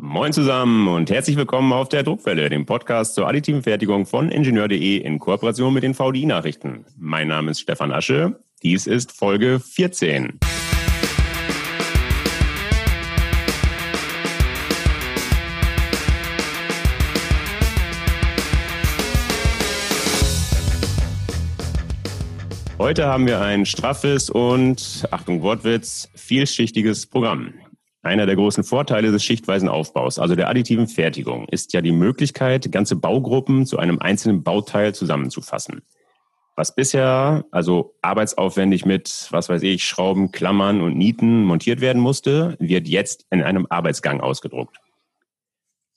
Moin zusammen und herzlich willkommen auf der Druckwelle, dem Podcast zur additiven Fertigung von Ingenieur.de in Kooperation mit den VDI-Nachrichten. Mein Name ist Stefan Asche. Dies ist Folge 14. Heute haben wir ein straffes und, Achtung Wortwitz, vielschichtiges Programm. Einer der großen Vorteile des schichtweisen Aufbaus, also der additiven Fertigung, ist ja die Möglichkeit, ganze Baugruppen zu einem einzelnen Bauteil zusammenzufassen. Was bisher also arbeitsaufwendig mit, was weiß ich, Schrauben, Klammern und Nieten montiert werden musste, wird jetzt in einem Arbeitsgang ausgedruckt.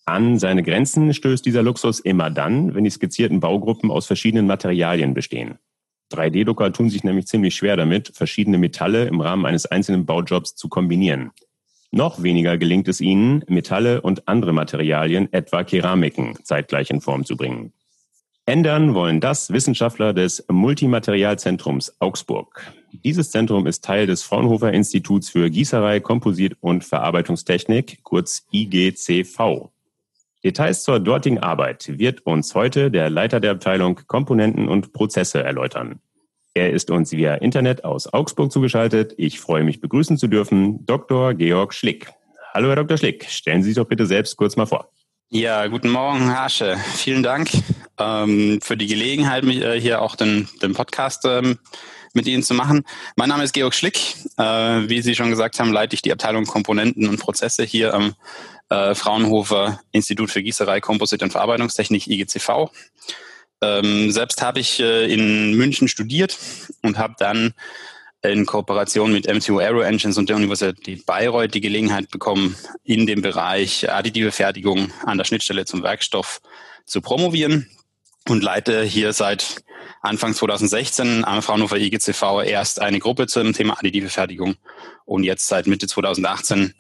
An seine Grenzen stößt dieser Luxus immer dann, wenn die skizzierten Baugruppen aus verschiedenen Materialien bestehen. 3D-Drucker tun sich nämlich ziemlich schwer damit, verschiedene Metalle im Rahmen eines einzelnen Baujobs zu kombinieren. Noch weniger gelingt es ihnen, Metalle und andere Materialien, etwa Keramiken, zeitgleich in Form zu bringen. Ändern wollen das Wissenschaftler des Multimaterialzentrums Augsburg. Dieses Zentrum ist Teil des Fraunhofer Instituts für Gießerei, Komposit und Verarbeitungstechnik, kurz IGCV. Details zur dortigen Arbeit wird uns heute der Leiter der Abteilung Komponenten und Prozesse erläutern. Er ist uns via Internet aus Augsburg zugeschaltet. Ich freue mich begrüßen zu dürfen, Dr. Georg Schlick. Hallo, Herr Dr. Schlick. Stellen Sie sich doch bitte selbst kurz mal vor. Ja, guten Morgen, Herr Asche. Vielen Dank ähm, für die Gelegenheit, mich, äh, hier auch den, den Podcast ähm, mit Ihnen zu machen. Mein Name ist Georg Schlick. Äh, wie Sie schon gesagt haben, leite ich die Abteilung Komponenten und Prozesse hier am äh, Fraunhofer Institut für Gießerei, Komposit und Verarbeitungstechnik, IGCV. Ähm, selbst habe ich äh, in München studiert und habe dann in Kooperation mit MTU Aero Engines und der Universität Bayreuth die Gelegenheit bekommen, in dem Bereich additive Fertigung an der Schnittstelle zum Werkstoff zu promovieren und leite hier seit Anfang 2016 am Fraunhofer IGCV erst eine Gruppe zum Thema additive Fertigung. Und jetzt seit Mitte 2018 äh,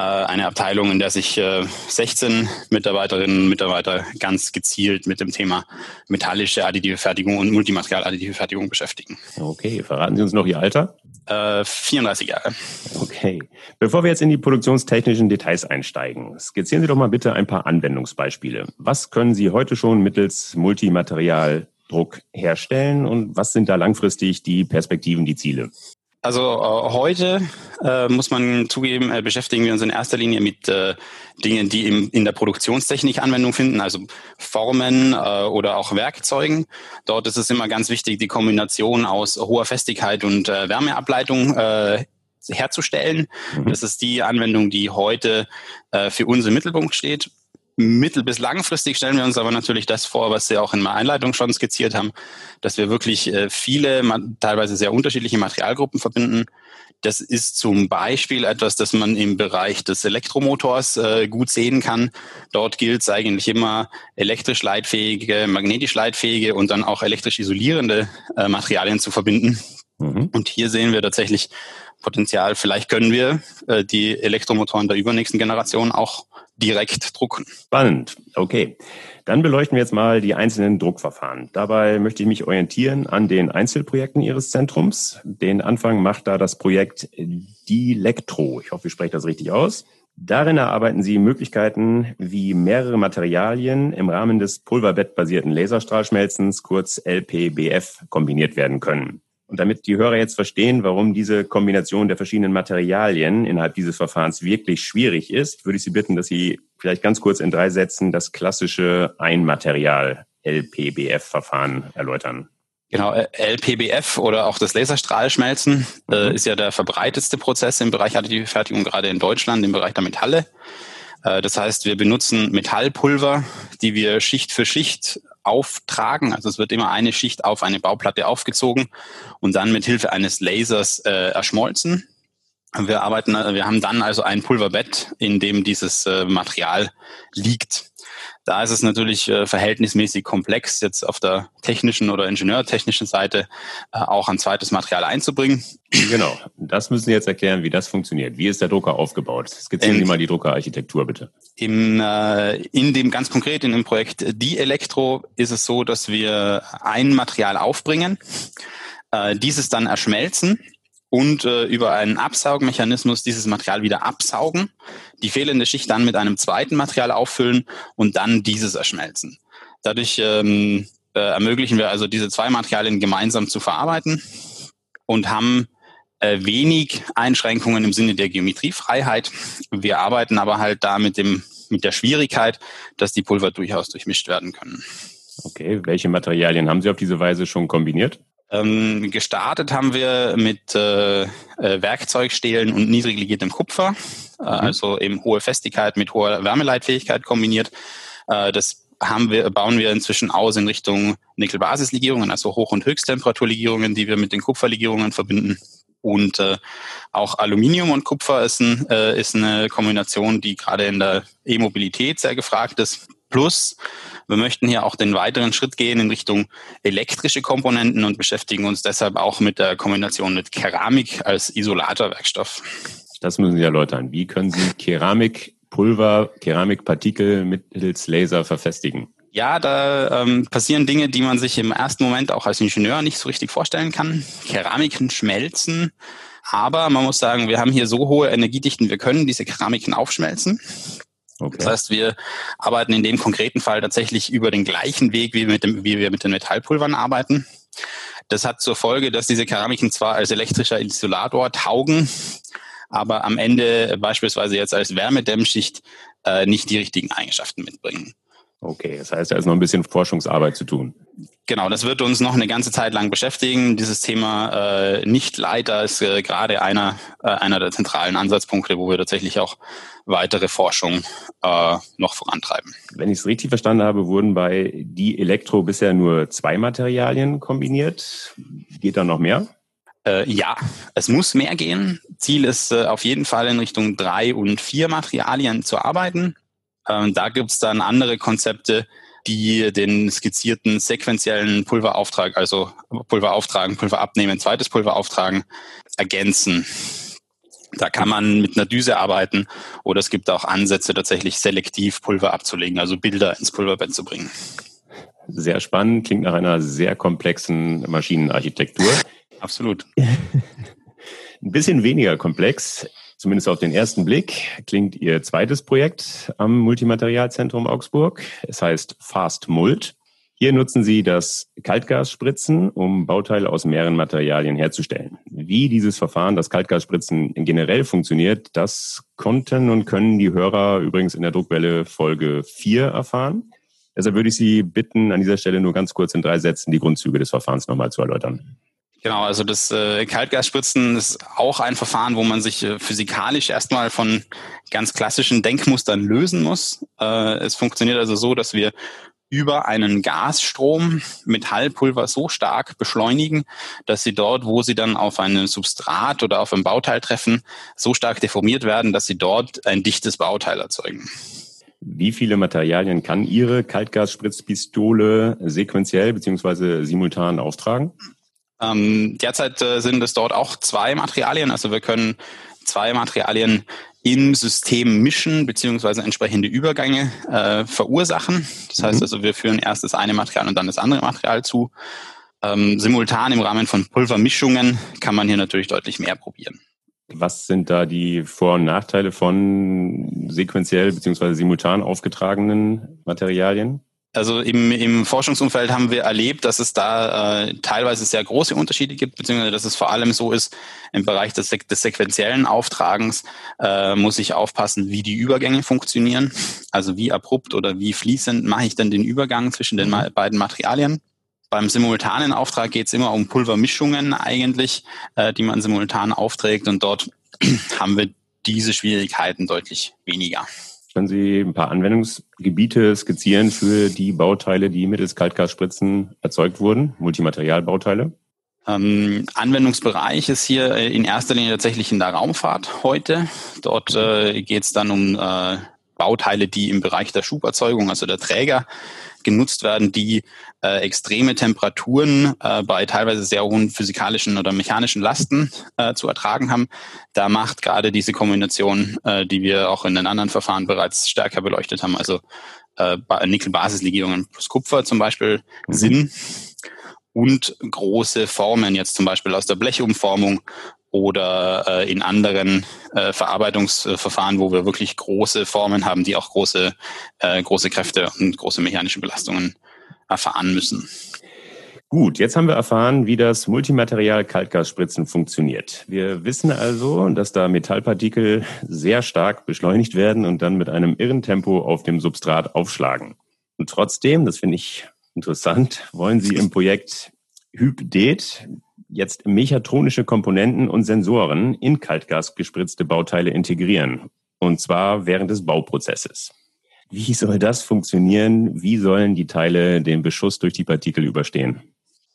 eine Abteilung, in der sich 16 äh, Mitarbeiterinnen und Mitarbeiter ganz gezielt mit dem Thema metallische additive Fertigung und Multimaterial additive Fertigung beschäftigen. Okay, verraten Sie uns noch Ihr Alter? 34 äh, Jahre. Okay. Bevor wir jetzt in die produktionstechnischen Details einsteigen, skizzieren Sie doch mal bitte ein paar Anwendungsbeispiele. Was können Sie heute schon mittels Multimaterialdruck herstellen und was sind da langfristig die Perspektiven, die Ziele? Also äh, heute äh, muss man zugeben, äh, beschäftigen wir uns in erster Linie mit äh, Dingen, die im, in der Produktionstechnik Anwendung finden, also Formen äh, oder auch Werkzeugen. Dort ist es immer ganz wichtig, die Kombination aus hoher Festigkeit und äh, Wärmeableitung herzustellen. Mhm. Das ist die Anwendung, die heute für uns im Mittelpunkt steht. Mittel- bis langfristig stellen wir uns aber natürlich das vor, was Sie auch in meiner Einleitung schon skizziert haben, dass wir wirklich äh, viele, teilweise sehr unterschiedliche Materialgruppen verbinden. Das ist zum Beispiel etwas, das man im Bereich des Elektromotors äh, gut sehen kann. Dort gilt es eigentlich immer, elektrisch leitfähige, magnetisch leitfähige und dann auch elektrisch isolierende äh, Materialien zu verbinden. Mhm. Und hier sehen wir tatsächlich Potenzial. Vielleicht können wir die Elektromotoren der übernächsten Generation auch direkt drucken. Spannend. Okay. Dann beleuchten wir jetzt mal die einzelnen Druckverfahren. Dabei möchte ich mich orientieren an den Einzelprojekten Ihres Zentrums. Den Anfang macht da das Projekt Dielektro. Ich hoffe, ich spreche das richtig aus. Darin erarbeiten Sie Möglichkeiten, wie mehrere Materialien im Rahmen des pulverbettbasierten Laserstrahlschmelzens, kurz LPBF, kombiniert werden können. Und damit die Hörer jetzt verstehen, warum diese Kombination der verschiedenen Materialien innerhalb dieses Verfahrens wirklich schwierig ist, würde ich Sie bitten, dass Sie vielleicht ganz kurz in drei Sätzen das klassische Einmaterial LPBF-Verfahren erläutern. Genau, äh, LPBF oder auch das Laserstrahlschmelzen äh, mhm. ist ja der verbreitetste Prozess im Bereich additive Fertigung, gerade in Deutschland, im Bereich der Metalle. Äh, das heißt, wir benutzen Metallpulver, die wir Schicht für Schicht auftragen. Also es wird immer eine Schicht auf eine Bauplatte aufgezogen und dann mit Hilfe eines Lasers äh, erschmolzen. Wir arbeiten, wir haben dann also ein Pulverbett, in dem dieses äh, Material liegt. Da ist es natürlich äh, verhältnismäßig komplex, jetzt auf der technischen oder ingenieurtechnischen Seite äh, auch ein zweites Material einzubringen. Genau, das müssen Sie jetzt erklären, wie das funktioniert. Wie ist der Drucker aufgebaut? Skizzieren Sie mal die Druckerarchitektur bitte. Im, äh, in dem ganz konkret in dem Projekt Die Elektro ist es so, dass wir ein Material aufbringen, äh, dieses dann erschmelzen und äh, über einen Absaugmechanismus dieses Material wieder absaugen. die fehlende Schicht dann mit einem zweiten Material auffüllen und dann dieses erschmelzen. Dadurch ähm, äh, ermöglichen wir also diese zwei Materialien gemeinsam zu verarbeiten und haben äh, wenig Einschränkungen im Sinne der Geometriefreiheit. Wir arbeiten aber halt da mit dem mit der Schwierigkeit, dass die Pulver durchaus durchmischt werden können. Okay, welche Materialien haben Sie auf diese Weise schon kombiniert? Ähm, gestartet haben wir mit äh, äh, Werkzeugstählen und niedrig legiertem Kupfer, äh, mhm. also eben hohe Festigkeit mit hoher Wärmeleitfähigkeit kombiniert. Äh, das haben wir, bauen wir inzwischen aus in Richtung Nickel-Basis-Legierungen, also Hoch- und Höchsttemperaturlegierungen, die wir mit den Kupferlegierungen verbinden. Und äh, auch Aluminium und Kupfer ist, ein, äh, ist eine Kombination, die gerade in der E-Mobilität sehr gefragt ist. Plus, wir möchten hier auch den weiteren Schritt gehen in Richtung elektrische Komponenten und beschäftigen uns deshalb auch mit der Kombination mit Keramik als Isolatorwerkstoff. Das müssen Sie erläutern. Wie können Sie Keramikpulver, Keramikpartikel mittels Laser verfestigen? Ja, da ähm, passieren Dinge, die man sich im ersten Moment auch als Ingenieur nicht so richtig vorstellen kann. Keramiken schmelzen, aber man muss sagen, wir haben hier so hohe Energiedichten, wir können diese Keramiken aufschmelzen. Okay. Das heißt, wir arbeiten in dem konkreten Fall tatsächlich über den gleichen Weg, wie, mit dem, wie wir mit den Metallpulvern arbeiten. Das hat zur Folge, dass diese Keramiken zwar als elektrischer Isolator taugen, aber am Ende beispielsweise jetzt als Wärmedämmschicht äh, nicht die richtigen Eigenschaften mitbringen. Okay, das heißt, da ist noch ein bisschen Forschungsarbeit zu tun. Genau, das wird uns noch eine ganze Zeit lang beschäftigen. Dieses Thema äh, Nichtleiter ist äh, gerade einer, äh, einer der zentralen Ansatzpunkte, wo wir tatsächlich auch weitere Forschung äh, noch vorantreiben. Wenn ich es richtig verstanden habe, wurden bei die Elektro bisher nur zwei Materialien kombiniert. Geht da noch mehr? Äh, ja, es muss mehr gehen. Ziel ist äh, auf jeden Fall in Richtung drei und vier Materialien zu arbeiten. Ähm, da gibt's dann andere Konzepte, die den skizzierten sequentiellen Pulverauftrag, also Pulver auftragen, Pulver abnehmen, zweites Pulver auftragen, ergänzen. Da kann man mit einer Düse arbeiten oder es gibt auch Ansätze, tatsächlich selektiv Pulver abzulegen, also Bilder ins Pulverbett zu bringen. Sehr spannend, klingt nach einer sehr komplexen Maschinenarchitektur. Absolut. Ein bisschen weniger komplex Zumindest auf den ersten Blick klingt Ihr zweites Projekt am Multimaterialzentrum Augsburg. Es heißt Fast Mult. Hier nutzen Sie das Kaltgasspritzen, um Bauteile aus mehreren Materialien herzustellen. Wie dieses Verfahren, das Kaltgasspritzen generell funktioniert, das konnten und können die Hörer übrigens in der Druckwelle Folge 4 erfahren. Deshalb würde ich Sie bitten, an dieser Stelle nur ganz kurz in drei Sätzen die Grundzüge des Verfahrens nochmal zu erläutern. Genau, also das äh, Kaltgasspritzen ist auch ein Verfahren, wo man sich äh, physikalisch erstmal von ganz klassischen Denkmustern lösen muss. Äh, es funktioniert also so, dass wir über einen Gasstrom Metallpulver so stark beschleunigen, dass sie dort, wo sie dann auf ein Substrat oder auf ein Bauteil treffen, so stark deformiert werden, dass sie dort ein dichtes Bauteil erzeugen. Wie viele Materialien kann Ihre Kaltgasspritzpistole sequenziell beziehungsweise simultan auftragen? Ähm, derzeit äh, sind es dort auch zwei Materialien. Also wir können zwei Materialien im System mischen beziehungsweise entsprechende Übergänge äh, verursachen. Das heißt mhm. also, wir führen erst das eine Material und dann das andere Material zu. Ähm, simultan im Rahmen von Pulvermischungen kann man hier natürlich deutlich mehr probieren. Was sind da die Vor- und Nachteile von sequenziell beziehungsweise simultan aufgetragenen Materialien? Also im, im Forschungsumfeld haben wir erlebt, dass es da äh, teilweise sehr große Unterschiede gibt, beziehungsweise dass es vor allem so ist, im Bereich des, des sequenziellen Auftragens äh, muss ich aufpassen, wie die Übergänge funktionieren. Also wie abrupt oder wie fließend mache ich denn den Übergang zwischen den mhm. beiden Materialien. Beim simultanen Auftrag geht es immer um Pulvermischungen eigentlich, äh, die man simultan aufträgt und dort haben wir diese Schwierigkeiten deutlich weniger. Können Sie ein paar Anwendungsgebiete skizzieren für die Bauteile, die mittels Kaltgasspritzen erzeugt wurden, Multimaterialbauteile? Ähm, Anwendungsbereich ist hier äh, in erster Linie tatsächlich in der Raumfahrt heute. Dort äh, geht es dann um äh, Bauteile, die im Bereich der Schuberzeugung, also der Träger, genutzt werden, die äh, extreme Temperaturen äh, bei teilweise sehr hohen physikalischen oder mechanischen Lasten äh, zu ertragen haben. Da macht gerade diese Kombination, äh, die wir auch in den anderen Verfahren bereits stärker beleuchtet haben, also äh, Nickel-Basislegierungen plus Kupfer zum Beispiel, mhm. Sinn und große Formen, jetzt zum Beispiel aus der Blechumformung oder äh, in anderen äh, Verarbeitungsverfahren, wo wir wirklich große Formen haben, die auch große, äh, große Kräfte und große mechanische Belastungen erfahren müssen. Gut, jetzt haben wir erfahren, wie das Multimaterial-Kaltgasspritzen funktioniert. Wir wissen also, dass da Metallpartikel sehr stark beschleunigt werden und dann mit einem irren Tempo auf dem Substrat aufschlagen. Und trotzdem, das finde ich interessant, wollen Sie im Projekt HybDet jetzt mechatronische Komponenten und Sensoren in Kaltgas gespritzte Bauteile integrieren. Und zwar während des Bauprozesses. Wie soll das funktionieren? Wie sollen die Teile den Beschuss durch die Partikel überstehen?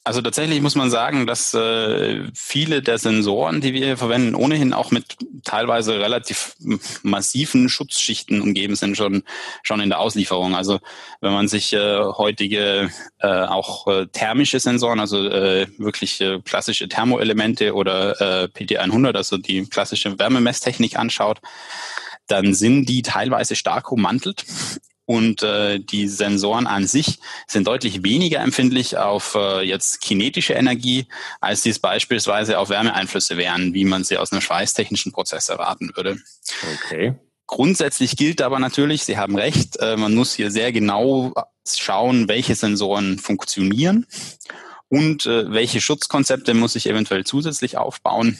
Also tatsächlich muss man sagen, dass äh, viele der Sensoren, die wir hier verwenden, ohnehin auch mit teilweise relativ massiven Schutzschichten umgeben sind, schon, schon in der Auslieferung. Also wenn man sich äh, heutige äh, auch äh, thermische Sensoren, also äh, wirklich äh, klassische Thermoelemente oder äh, PT100, also die klassische Wärmemesstechnik anschaut, dann sind die teilweise stark ummantelt und äh, die Sensoren an sich sind deutlich weniger empfindlich auf äh, jetzt kinetische Energie, als dies beispielsweise auf Wärmeeinflüsse wären, wie man sie aus einem schweißtechnischen Prozess erwarten würde. Okay. Grundsätzlich gilt aber natürlich, Sie haben recht, äh, man muss hier sehr genau schauen, welche Sensoren funktionieren und äh, welche Schutzkonzepte muss ich eventuell zusätzlich aufbauen,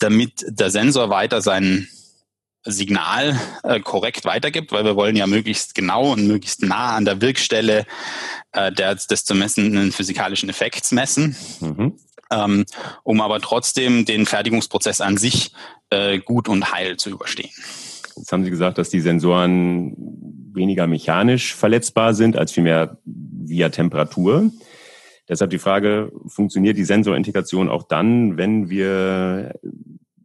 damit der Sensor weiter seinen Signal äh, korrekt weitergibt, weil wir wollen ja möglichst genau und möglichst nah an der Wirkstelle äh, der, des zu messenden physikalischen Effekts messen, mhm. ähm, um aber trotzdem den Fertigungsprozess an sich äh, gut und heil zu überstehen. Jetzt haben Sie gesagt, dass die Sensoren weniger mechanisch verletzbar sind als vielmehr via Temperatur. Deshalb die Frage, funktioniert die Sensorintegration auch dann, wenn wir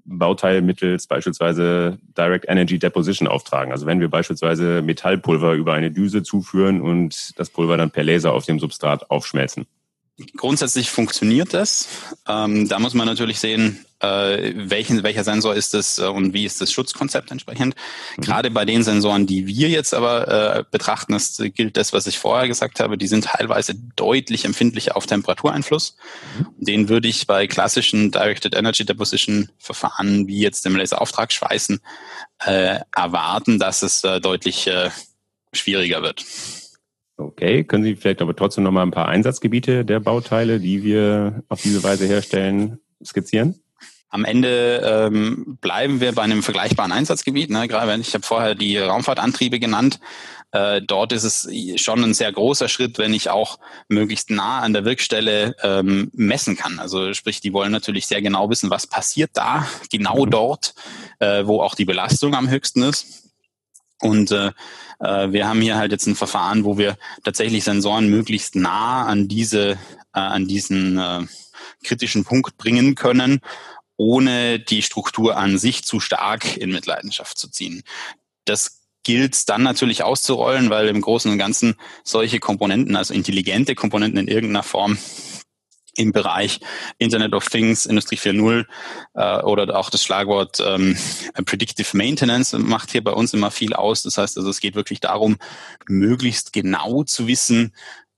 Bauteil mittels beispielsweise Direct Energy Deposition auftragen. Also wenn wir beispielsweise Metallpulver über eine Düse zuführen und das Pulver dann per Laser auf dem Substrat aufschmelzen. Grundsätzlich funktioniert das. Ähm, da muss man natürlich sehen, äh, welchen, welcher Sensor ist es äh, und wie ist das Schutzkonzept entsprechend. Mhm. Gerade bei den Sensoren, die wir jetzt aber äh, betrachten, das gilt das, was ich vorher gesagt habe, die sind teilweise deutlich empfindlicher auf Temperatureinfluss. Mhm. Den würde ich bei klassischen Directed Energy Deposition Verfahren wie jetzt dem Laserauftragsschweißen äh, erwarten, dass es äh, deutlich äh, schwieriger wird. Okay, können Sie vielleicht aber trotzdem noch mal ein paar Einsatzgebiete der Bauteile, die wir auf diese Weise herstellen, skizzieren? Am Ende ähm, bleiben wir bei einem vergleichbaren Einsatzgebiet. Ne? Gerade wenn ich habe vorher die Raumfahrtantriebe genannt. Äh, dort ist es schon ein sehr großer Schritt, wenn ich auch möglichst nah an der Wirkstelle ähm, messen kann. Also sprich, die wollen natürlich sehr genau wissen, was passiert da, genau mhm. dort, äh, wo auch die Belastung am höchsten ist. Und äh, äh, wir haben hier halt jetzt ein Verfahren, wo wir tatsächlich Sensoren möglichst nah an diese, äh, an diesen äh, kritischen Punkt bringen können, ohne die Struktur an sich zu stark in Mitleidenschaft zu ziehen. Das gilt dann natürlich auszurollen, weil im Großen und Ganzen solche Komponenten, also intelligente Komponenten in irgendeiner Form, im Bereich Internet of Things, Industrie 4.0 äh, oder auch das Schlagwort ähm, Predictive Maintenance macht hier bei uns immer viel aus. Das heißt also, es geht wirklich darum, möglichst genau zu wissen,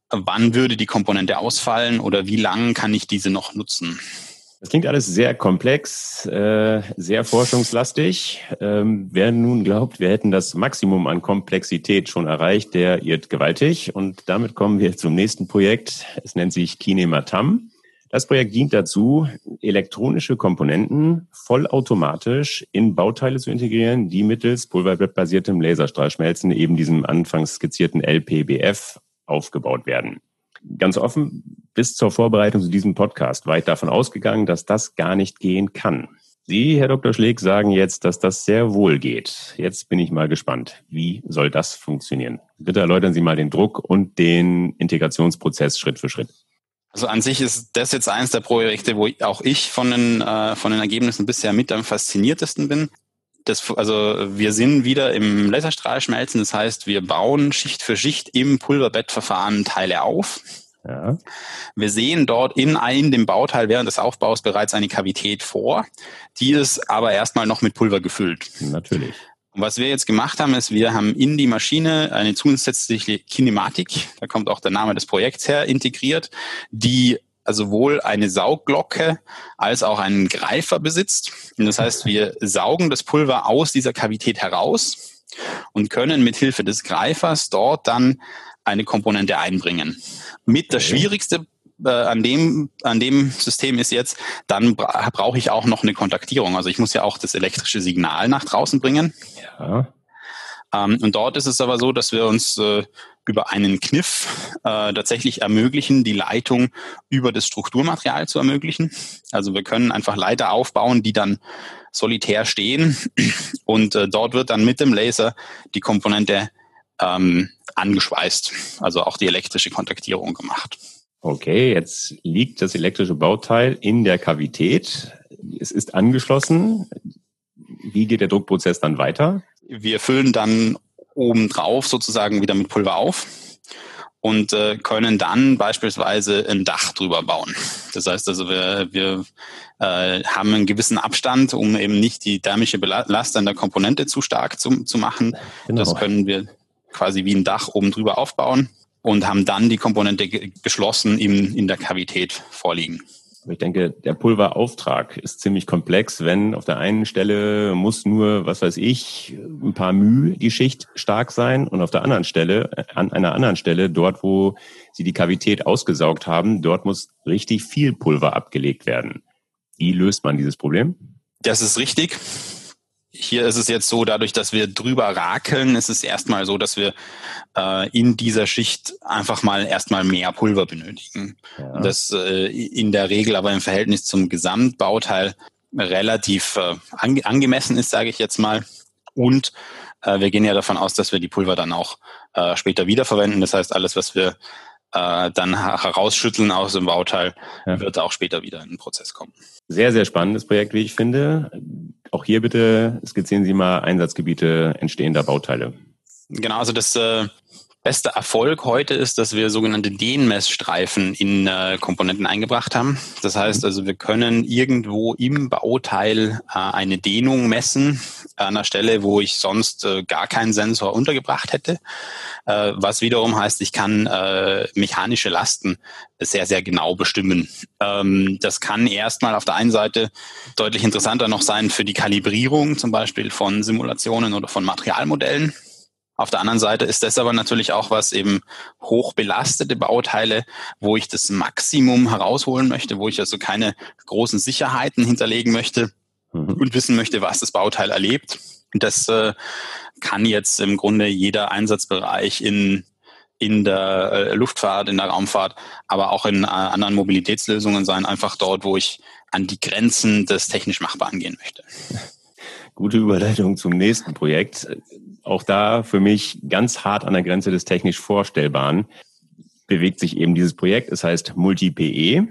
wann würde die Komponente ausfallen oder wie lange kann ich diese noch nutzen. Das klingt alles sehr komplex, äh, sehr forschungslastig. Ähm, wer nun glaubt, wir hätten das Maximum an Komplexität schon erreicht, der irrt gewaltig. Und damit kommen wir zum nächsten Projekt. Es nennt sich Kinematam. Das Projekt dient dazu, elektronische Komponenten vollautomatisch in Bauteile zu integrieren, die mittels pulverblattbasiertem Laserstrahlschmelzen, eben diesem anfangs skizzierten LPBF, aufgebaut werden ganz offen, bis zur Vorbereitung zu diesem Podcast war ich davon ausgegangen, dass das gar nicht gehen kann. Sie, Herr Dr. Schleg, sagen jetzt, dass das sehr wohl geht. Jetzt bin ich mal gespannt. Wie soll das funktionieren? Bitte erläutern Sie mal den Druck und den Integrationsprozess Schritt für Schritt. Also an sich ist das jetzt eines der Projekte, wo auch ich von den, äh, von den Ergebnissen bisher mit am fasziniertesten bin. Das, also wir sind wieder im Laserstrahlschmelzen, das heißt, wir bauen Schicht für Schicht im Pulverbettverfahren Teile auf. Ja. Wir sehen dort in, in dem Bauteil während des Aufbaus bereits eine Kavität vor, die ist aber erstmal noch mit Pulver gefüllt. Natürlich. Und was wir jetzt gemacht haben, ist, wir haben in die Maschine eine zusätzliche Kinematik, da kommt auch der Name des Projekts her, integriert, die sowohl eine Saugglocke als auch einen Greifer besitzt. Und das heißt, wir saugen das Pulver aus dieser Kavität heraus und können mit Hilfe des Greifers dort dann eine Komponente einbringen. Mit das Schwierigste äh, an dem an dem System ist jetzt, dann bra brauche ich auch noch eine Kontaktierung. Also ich muss ja auch das elektrische Signal nach draußen bringen. Ja. Ähm, und dort ist es aber so, dass wir uns äh, über einen Kniff äh, tatsächlich ermöglichen, die Leitung über das Strukturmaterial zu ermöglichen. Also wir können einfach Leiter aufbauen, die dann solitär stehen und äh, dort wird dann mit dem Laser die Komponente ähm, angeschweißt, also auch die elektrische Kontaktierung gemacht. Okay, jetzt liegt das elektrische Bauteil in der Kavität. Es ist angeschlossen. Wie geht der Druckprozess dann weiter? Wir füllen dann obendrauf sozusagen wieder mit Pulver auf und äh, können dann beispielsweise ein Dach drüber bauen. Das heißt also, wir, wir äh, haben einen gewissen Abstand, um eben nicht die thermische Belast an der Komponente zu stark zu, zu machen. Genau. Das können wir quasi wie ein Dach oben drüber aufbauen und haben dann die Komponente geschlossen in, in der Kavität vorliegen. Ich denke, der Pulverauftrag ist ziemlich komplex, wenn auf der einen Stelle muss nur, was weiß ich, ein paar Mühe die Schicht stark sein und auf der anderen Stelle, an einer anderen Stelle, dort wo Sie die Kavität ausgesaugt haben, dort muss richtig viel Pulver abgelegt werden. Wie löst man dieses Problem? Das ist richtig. Hier ist es jetzt so, dadurch, dass wir drüber rakeln, ist es erstmal so, dass wir äh, in dieser Schicht einfach mal erstmal mehr Pulver benötigen. Ja. Das äh, in der Regel aber im Verhältnis zum Gesamtbauteil relativ äh, ange angemessen ist, sage ich jetzt mal. Und äh, wir gehen ja davon aus, dass wir die Pulver dann auch äh, später wiederverwenden. Das heißt, alles, was wir äh, dann herausschütteln aus dem Bauteil, ja. wird auch später wieder in den Prozess kommen. Sehr, sehr spannendes Projekt, wie ich finde. Auch hier bitte skizzieren Sie mal Einsatzgebiete entstehender Bauteile. Genau, also das äh, beste Erfolg heute ist, dass wir sogenannte Dehnmessstreifen in äh, Komponenten eingebracht haben. Das heißt mhm. also, wir können irgendwo im Bauteil äh, eine Dehnung messen an einer Stelle, wo ich sonst äh, gar keinen Sensor untergebracht hätte. Äh, was wiederum heißt, ich kann äh, mechanische Lasten sehr, sehr genau bestimmen. Ähm, das kann erstmal auf der einen Seite deutlich interessanter noch sein für die Kalibrierung zum Beispiel von Simulationen oder von Materialmodellen. Auf der anderen Seite ist das aber natürlich auch was eben hochbelastete Bauteile, wo ich das Maximum herausholen möchte, wo ich also keine großen Sicherheiten hinterlegen möchte mhm. und wissen möchte, was das Bauteil erlebt. Das äh, kann jetzt im Grunde jeder Einsatzbereich in in der äh, Luftfahrt, in der Raumfahrt, aber auch in äh, anderen Mobilitätslösungen sein, einfach dort, wo ich an die Grenzen des technisch Machbaren gehen möchte. Gute Überleitung zum nächsten Projekt auch da für mich ganz hart an der Grenze des technisch Vorstellbaren bewegt sich eben dieses Projekt. Es heißt Multi-PE.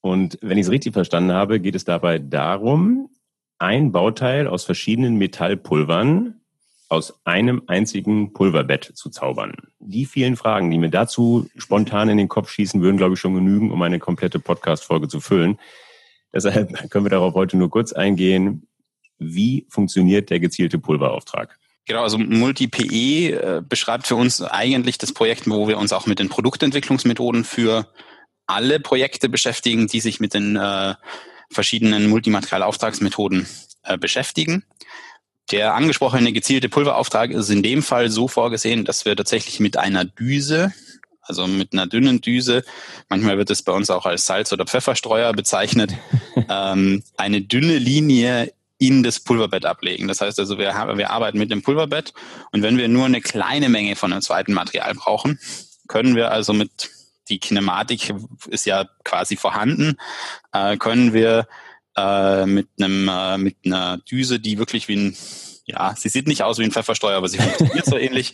Und wenn ich es richtig verstanden habe, geht es dabei darum, ein Bauteil aus verschiedenen Metallpulvern aus einem einzigen Pulverbett zu zaubern. Die vielen Fragen, die mir dazu spontan in den Kopf schießen, würden, glaube ich, schon genügen, um eine komplette Podcast-Folge zu füllen. Deshalb können wir darauf heute nur kurz eingehen. Wie funktioniert der gezielte Pulverauftrag? Genau, also Multi-PE äh, beschreibt für uns eigentlich das Projekt, wo wir uns auch mit den Produktentwicklungsmethoden für alle Projekte beschäftigen, die sich mit den äh, verschiedenen Multimaterialauftragsmethoden äh, beschäftigen. Der angesprochene gezielte Pulverauftrag ist in dem Fall so vorgesehen, dass wir tatsächlich mit einer Düse, also mit einer dünnen Düse, manchmal wird es bei uns auch als Salz- oder Pfefferstreuer bezeichnet, ähm, eine dünne Linie in das Pulverbett ablegen. Das heißt also, wir, haben, wir arbeiten mit dem Pulverbett und wenn wir nur eine kleine Menge von einem zweiten Material brauchen, können wir also mit, die Kinematik ist ja quasi vorhanden, äh, können wir äh, mit einem äh, mit einer Düse, die wirklich wie ein ja, sie sieht nicht aus wie ein Pfeffersteuer, aber sie funktioniert so ähnlich,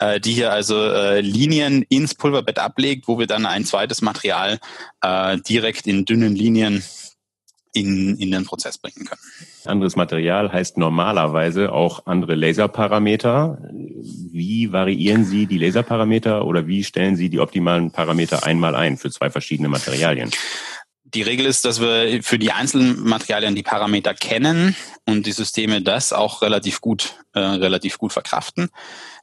äh, die hier also äh, Linien ins Pulverbett ablegt, wo wir dann ein zweites Material äh, direkt in dünnen Linien in, in den Prozess bringen können. Anderes Material heißt normalerweise auch andere Laserparameter. Wie variieren Sie die Laserparameter oder wie stellen Sie die optimalen Parameter einmal ein für zwei verschiedene Materialien? Die Regel ist, dass wir für die einzelnen Materialien die Parameter kennen und die Systeme das auch relativ gut, äh, relativ gut verkraften.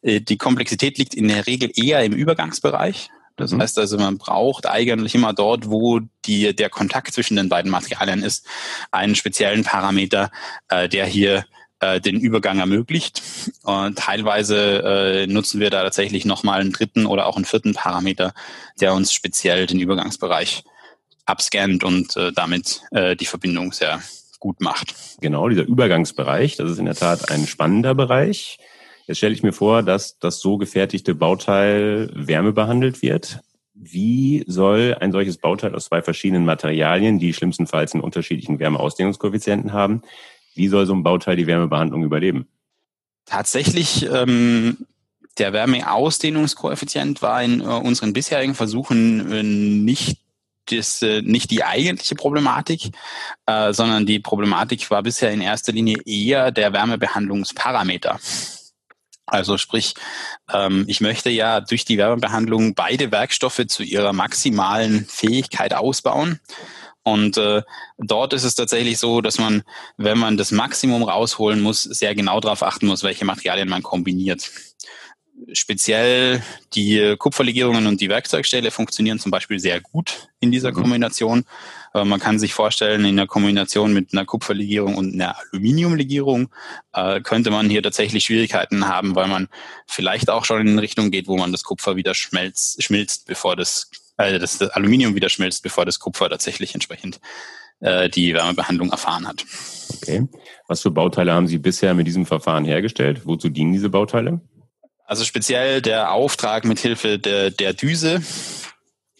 Äh, die Komplexität liegt in der Regel eher im Übergangsbereich. Das mhm. heißt also, man braucht eigentlich immer dort, wo die, der Kontakt zwischen den beiden Materialien ist, einen speziellen Parameter, äh, der hier äh, den Übergang ermöglicht. Und teilweise äh, nutzen wir da tatsächlich nochmal einen dritten oder auch einen vierten Parameter, der uns speziell den Übergangsbereich abscannt und äh, damit äh, die Verbindung sehr gut macht. Genau, dieser Übergangsbereich, das ist in der Tat ein spannender Bereich. Jetzt stelle ich mir vor, dass das so gefertigte Bauteil wärmebehandelt wird. Wie soll ein solches Bauteil aus zwei verschiedenen Materialien, die schlimmstenfalls einen unterschiedlichen Wärmeausdehnungskoeffizienten haben, wie soll so ein Bauteil die Wärmebehandlung überleben? Tatsächlich, ähm, der Wärmeausdehnungskoeffizient war in äh, unseren bisherigen Versuchen äh, nicht das, äh, nicht die eigentliche Problematik, äh, sondern die Problematik war bisher in erster Linie eher der Wärmebehandlungsparameter. Also sprich, ähm, ich möchte ja durch die Wärmebehandlung beide Werkstoffe zu ihrer maximalen Fähigkeit ausbauen. Und äh, dort ist es tatsächlich so, dass man, wenn man das Maximum rausholen muss, sehr genau darauf achten muss, welche Materialien man kombiniert. Speziell die Kupferlegierungen und die Werkzeugstelle funktionieren zum Beispiel sehr gut in dieser mhm. Äh, man kann sich vorstellen, in der Kombination mit einer Kupferlegierung und einer Aluminiumlegierung äh, könnte man hier tatsächlich Schwierigkeiten haben, weil man vielleicht auch schon in eine Richtung geht, wo man das Kupfer wieder schmelzt, schmilzt, bevor das äh, das, das Aluminium wieder schmilzt, bevor das Kupfer tatsächlich entsprechend äh, die Wärmebehandlung erfahren hat. Okay. Was für Bauteile haben Sie bisher mit diesem Verfahren hergestellt? Wozu dienen diese Bauteile? Also speziell der Auftrag mit Hilfe der, der Düse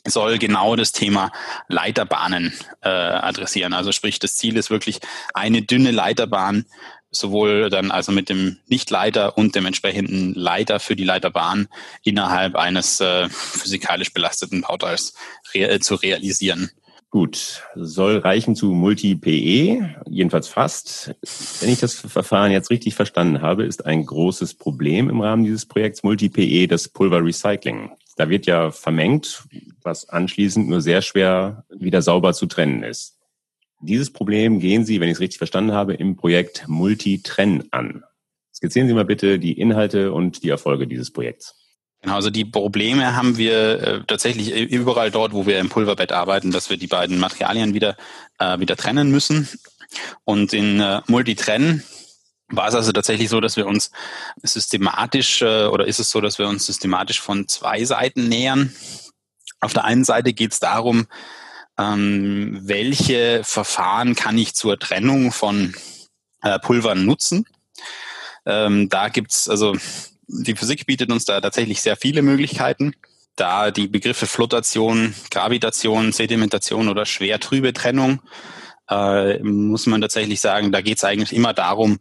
soll genau das Thema Leiterbahnen äh, adressieren. Also sprich, das Ziel ist wirklich eine dünne Leiterbahn sowohl dann also mit dem Nichtleiter und dem entsprechenden Leiter für die Leiterbahn innerhalb eines äh, physikalisch belasteten Bauteils re äh, zu realisieren. Gut, soll reichen zu Multi-PE, jedenfalls fast. Wenn ich das Verfahren jetzt richtig verstanden habe, ist ein großes Problem im Rahmen dieses Projekts Multi-PE das Pulverrecycling. Da wird ja vermengt, was anschließend nur sehr schwer wieder sauber zu trennen ist. Dieses Problem gehen Sie, wenn ich es richtig verstanden habe, im Projekt Multitren an. Skizzieren Sie mal bitte die Inhalte und die Erfolge dieses Projekts. Genau, also die Probleme haben wir äh, tatsächlich überall dort, wo wir im Pulverbett arbeiten, dass wir die beiden Materialien wieder, äh, wieder trennen müssen. Und in äh, Multitren war es also tatsächlich so, dass wir uns systematisch äh, oder ist es so, dass wir uns systematisch von zwei Seiten nähern. Auf der einen Seite geht es darum, ähm, welche Verfahren kann ich zur Trennung von äh, Pulvern nutzen. Ähm, da gibt's also die Physik bietet uns da tatsächlich sehr viele Möglichkeiten. Da die Begriffe Flotation, Gravitation, Sedimentation oder schwer trübe Trennung äh, muss man tatsächlich sagen, da geht es eigentlich immer darum,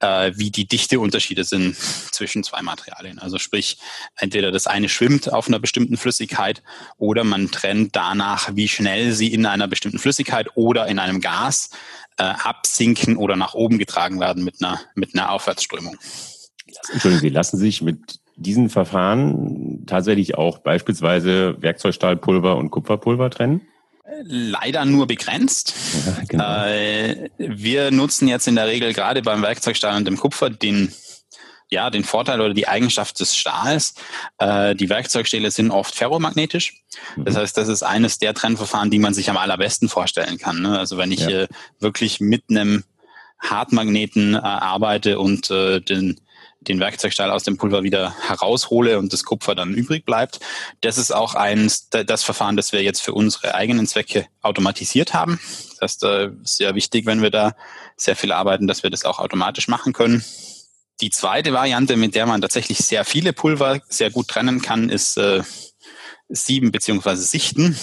äh, wie die Dichteunterschiede sind zwischen zwei Materialien. Also sprich, entweder das eine schwimmt auf einer bestimmten Flüssigkeit oder man trennt danach, wie schnell sie in einer bestimmten Flüssigkeit oder in einem Gas äh, absinken oder nach oben getragen werden mit einer, mit einer Aufwärtsströmung. Entschuldigen Sie, lassen sich mit diesen Verfahren tatsächlich auch beispielsweise Werkzeugstahlpulver und Kupferpulver trennen? Leider nur begrenzt. Ja, genau. äh, wir nutzen jetzt in der Regel gerade beim Werkzeugstahl und dem Kupfer den ja, den Vorteil oder die Eigenschaft des Stahls. Äh, die Werkzeugstähle sind oft ferromagnetisch. Das mhm. heißt, das ist eines der Trennverfahren, die man sich am allerbesten vorstellen kann. Ne? Also wenn ich ja. äh, wirklich mit einem Hartmagneten äh, arbeite und äh, den den Werkzeugstahl aus dem Pulver wieder heraushole und das Kupfer dann übrig bleibt. Das ist auch eins, das Verfahren, das wir jetzt für unsere eigenen Zwecke automatisiert haben. Das äh, ist sehr wichtig, wenn wir da sehr viel arbeiten, dass wir das auch automatisch machen können. Die zweite Variante, mit der man tatsächlich sehr viele Pulver sehr gut trennen kann, ist äh, Sieben beziehungsweise Sichten.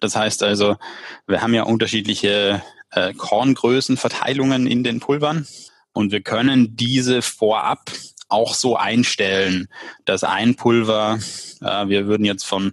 Das heißt also, wir haben ja unterschiedliche äh, Korngrößenverteilungen in den Pulvern. Und wir können diese vorab auch so einstellen, dass ein Pulver, äh, wir würden jetzt von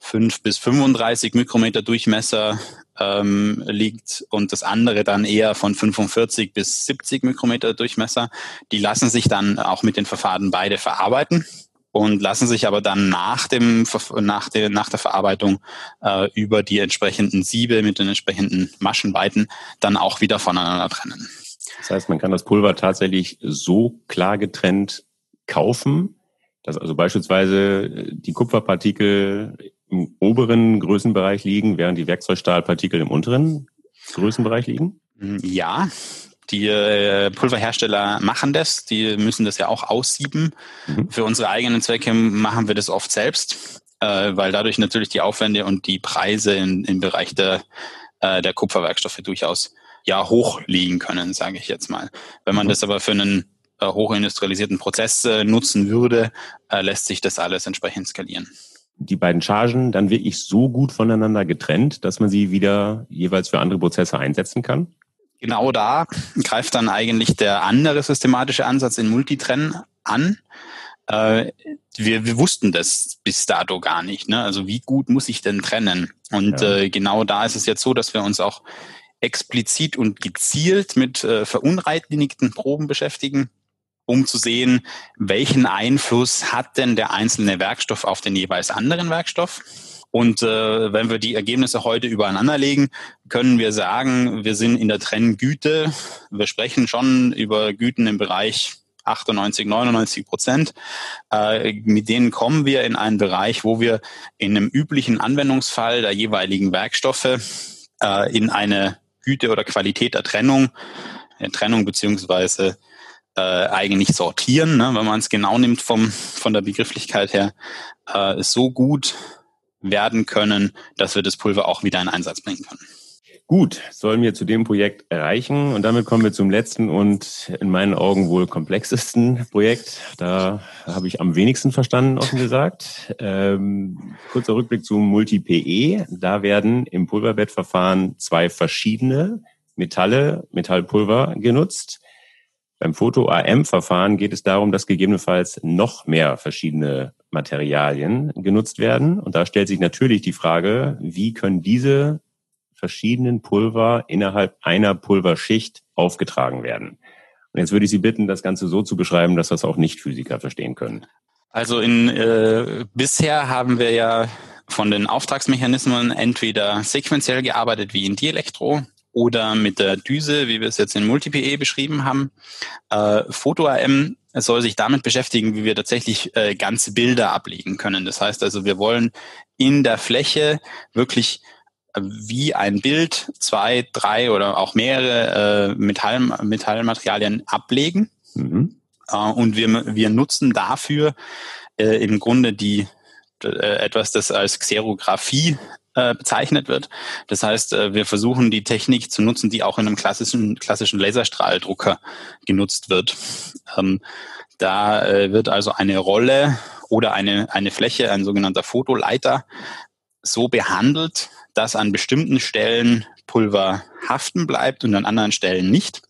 5 bis 35 Mikrometer Durchmesser ähm, liegt und das andere dann eher von 45 bis 70 Mikrometer Durchmesser. Die lassen sich dann auch mit den Verfahren beide verarbeiten und lassen sich aber dann nach dem nach der nach der Verarbeitung äh, über die entsprechenden Siebe mit den entsprechenden Maschenweiten dann auch wieder voneinander trennen. Das heißt, man kann das Pulver tatsächlich so klar getrennt kaufen, dass also beispielsweise die Kupferpartikel im oberen Größenbereich liegen, während die Werkzeugstahlpartikel im unteren Größenbereich liegen? Ja, die äh, Pulverhersteller machen das, die müssen das ja auch aussieben. Mhm. Für unsere eigenen Zwecke machen wir das oft selbst, äh, weil dadurch natürlich die Aufwände und die Preise im Bereich der, äh, der Kupferwerkstoffe durchaus ja hoch liegen können, sage ich jetzt mal. Wenn man mhm. das aber für einen äh, hochindustrialisierten Prozess äh, nutzen würde, äh, lässt sich das alles entsprechend skalieren. Die beiden Chargen dann wirklich so gut voneinander getrennt, dass man sie wieder jeweils für andere Prozesse einsetzen kann? Genau da greift dann eigentlich der andere systematische Ansatz in Multitrennen an. Äh, wir, wir wussten das bis dato gar nicht. Ne? Also wie gut muss ich denn trennen? Und ja. äh, genau da ist es jetzt so, dass wir uns auch explizit und gezielt mit äh, verunreinigten Proben beschäftigen, um zu sehen, welchen Einfluss hat denn der einzelne Werkstoff auf den jeweils anderen Werkstoff. Und äh, wenn wir die Ergebnisse heute übereinander legen, können wir sagen, wir sind in der Trenngüte. Wir sprechen schon über Güten im Bereich 98, 99 Prozent. Äh, mit denen kommen wir in einen Bereich, wo wir in einem üblichen Anwendungsfall der jeweiligen Werkstoffe äh, in eine Güte oder Qualität der Trennung, der Trennung beziehungsweise äh, eigentlich sortieren, ne, wenn man es genau nimmt vom, von der Begrifflichkeit her, äh, so gut werden können, dass wir das Pulver auch wieder in Einsatz bringen können. Gut, sollen wir zu dem Projekt erreichen. Und damit kommen wir zum letzten und in meinen Augen wohl komplexesten Projekt. Da habe ich am wenigsten verstanden, offen gesagt. Ähm, kurzer Rückblick zum Multi-PE. Da werden im Pulverbettverfahren zwei verschiedene Metalle, Metallpulver genutzt. Beim Foto-AM-Verfahren geht es darum, dass gegebenenfalls noch mehr verschiedene Materialien genutzt werden. Und da stellt sich natürlich die Frage, wie können diese verschiedenen Pulver innerhalb einer Pulverschicht aufgetragen werden? Und jetzt würde ich Sie bitten, das Ganze so zu beschreiben, dass das auch Nicht-Physiker verstehen können. Also in äh, bisher haben wir ja von den Auftragsmechanismen entweder sequenziell gearbeitet wie in Dielektro oder mit der Düse, wie wir es jetzt in MultiPE beschrieben haben. Äh, Foto-AM soll sich damit beschäftigen, wie wir tatsächlich äh, ganze Bilder ablegen können. Das heißt also, wir wollen in der Fläche wirklich wie ein Bild zwei, drei oder auch mehrere äh, Metall, Metallmaterialien ablegen. Mhm. Äh, und wir, wir nutzen dafür äh, im Grunde die äh, etwas, das als Xerographie äh, bezeichnet wird. Das heißt, äh, wir versuchen die Technik zu nutzen, die auch in einem klassischen, klassischen Laserstrahldrucker genutzt wird. Ähm, da wird also eine Rolle oder eine, eine Fläche, ein sogenannter Fotoleiter, so behandelt, dass an bestimmten Stellen Pulver haften bleibt und an anderen Stellen nicht.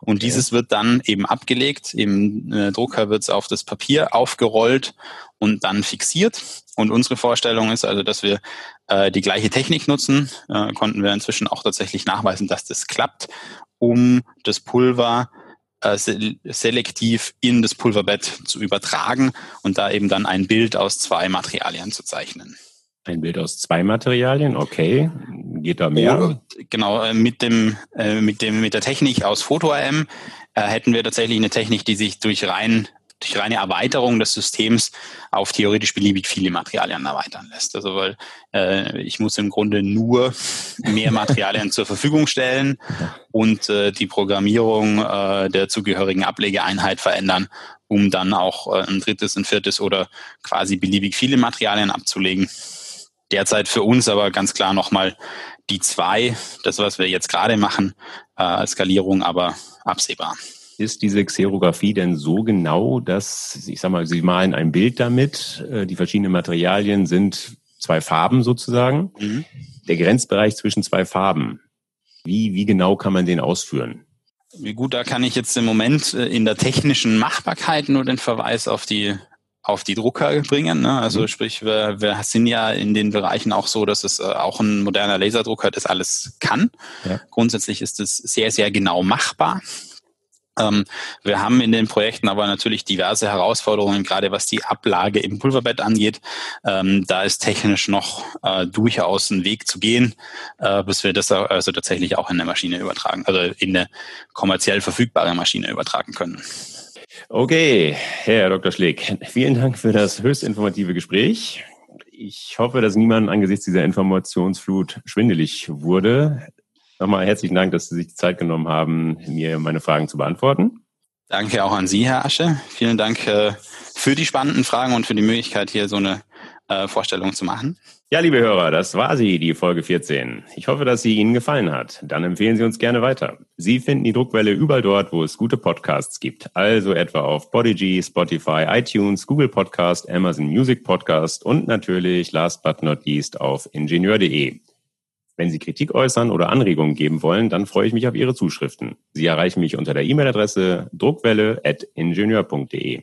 Und okay. dieses wird dann eben abgelegt. Im äh, Drucker wird es auf das Papier aufgerollt und dann fixiert. Und unsere Vorstellung ist also, dass wir äh, die gleiche Technik nutzen. Äh, konnten wir inzwischen auch tatsächlich nachweisen, dass das klappt, um das Pulver äh, selektiv in das Pulverbett zu übertragen und da eben dann ein Bild aus zwei Materialien zu zeichnen. Ein Bild aus zwei Materialien, okay. Geht da mehr? Oder, genau, äh, mit dem, äh, mit dem, mit der Technik aus Photo-AM äh, hätten wir tatsächlich eine Technik, die sich durch rein durch reine Erweiterung des Systems auf theoretisch beliebig viele Materialien erweitern lässt. Also weil äh, ich muss im Grunde nur mehr Materialien zur Verfügung stellen und äh, die Programmierung äh, der zugehörigen Ablegeeinheit verändern, um dann auch äh, ein drittes, ein viertes oder quasi beliebig viele Materialien abzulegen. Derzeit für uns aber ganz klar nochmal die zwei, das was wir jetzt gerade machen, äh, Skalierung aber absehbar. Ist diese Xerographie denn so genau, dass, ich sag mal, Sie malen ein Bild damit, äh, die verschiedenen Materialien sind zwei Farben sozusagen. Mhm. Der Grenzbereich zwischen zwei Farben, wie, wie genau kann man den ausführen? Wie gut, da kann ich jetzt im Moment äh, in der technischen Machbarkeit nur den Verweis auf die auf die Drucker bringen. Ne? Also mhm. sprich, wir, wir sind ja in den Bereichen auch so, dass es äh, auch ein moderner Laserdrucker das alles kann. Ja. Grundsätzlich ist es sehr, sehr genau machbar. Ähm, wir haben in den Projekten aber natürlich diverse Herausforderungen, gerade was die Ablage im Pulverbett angeht. Ähm, da ist technisch noch äh, durchaus ein Weg zu gehen, äh, bis wir das also tatsächlich auch in eine Maschine übertragen, also in eine kommerziell verfügbare Maschine übertragen können. Okay, Herr Dr. Schlick, vielen Dank für das höchst informative Gespräch Ich hoffe, dass niemand angesichts dieser Informationsflut schwindelig wurde. Nochmal herzlichen Dank, dass Sie sich die Zeit genommen haben, mir meine Fragen zu beantworten. Danke auch an Sie, Herr Asche. Vielen Dank äh, für die spannenden Fragen und für die Möglichkeit, hier so eine äh, Vorstellung zu machen. Ja, liebe Hörer, das war sie, die Folge 14. Ich hoffe, dass sie Ihnen gefallen hat. Dann empfehlen Sie uns gerne weiter. Sie finden die Druckwelle überall dort, wo es gute Podcasts gibt. Also etwa auf Podigy, Spotify, iTunes, Google Podcast, Amazon Music Podcast und natürlich, last but not least, auf ingenieur.de. Wenn Sie Kritik äußern oder Anregungen geben wollen, dann freue ich mich auf Ihre Zuschriften. Sie erreichen mich unter der E-Mail-Adresse druckwelle.ingenieur.de.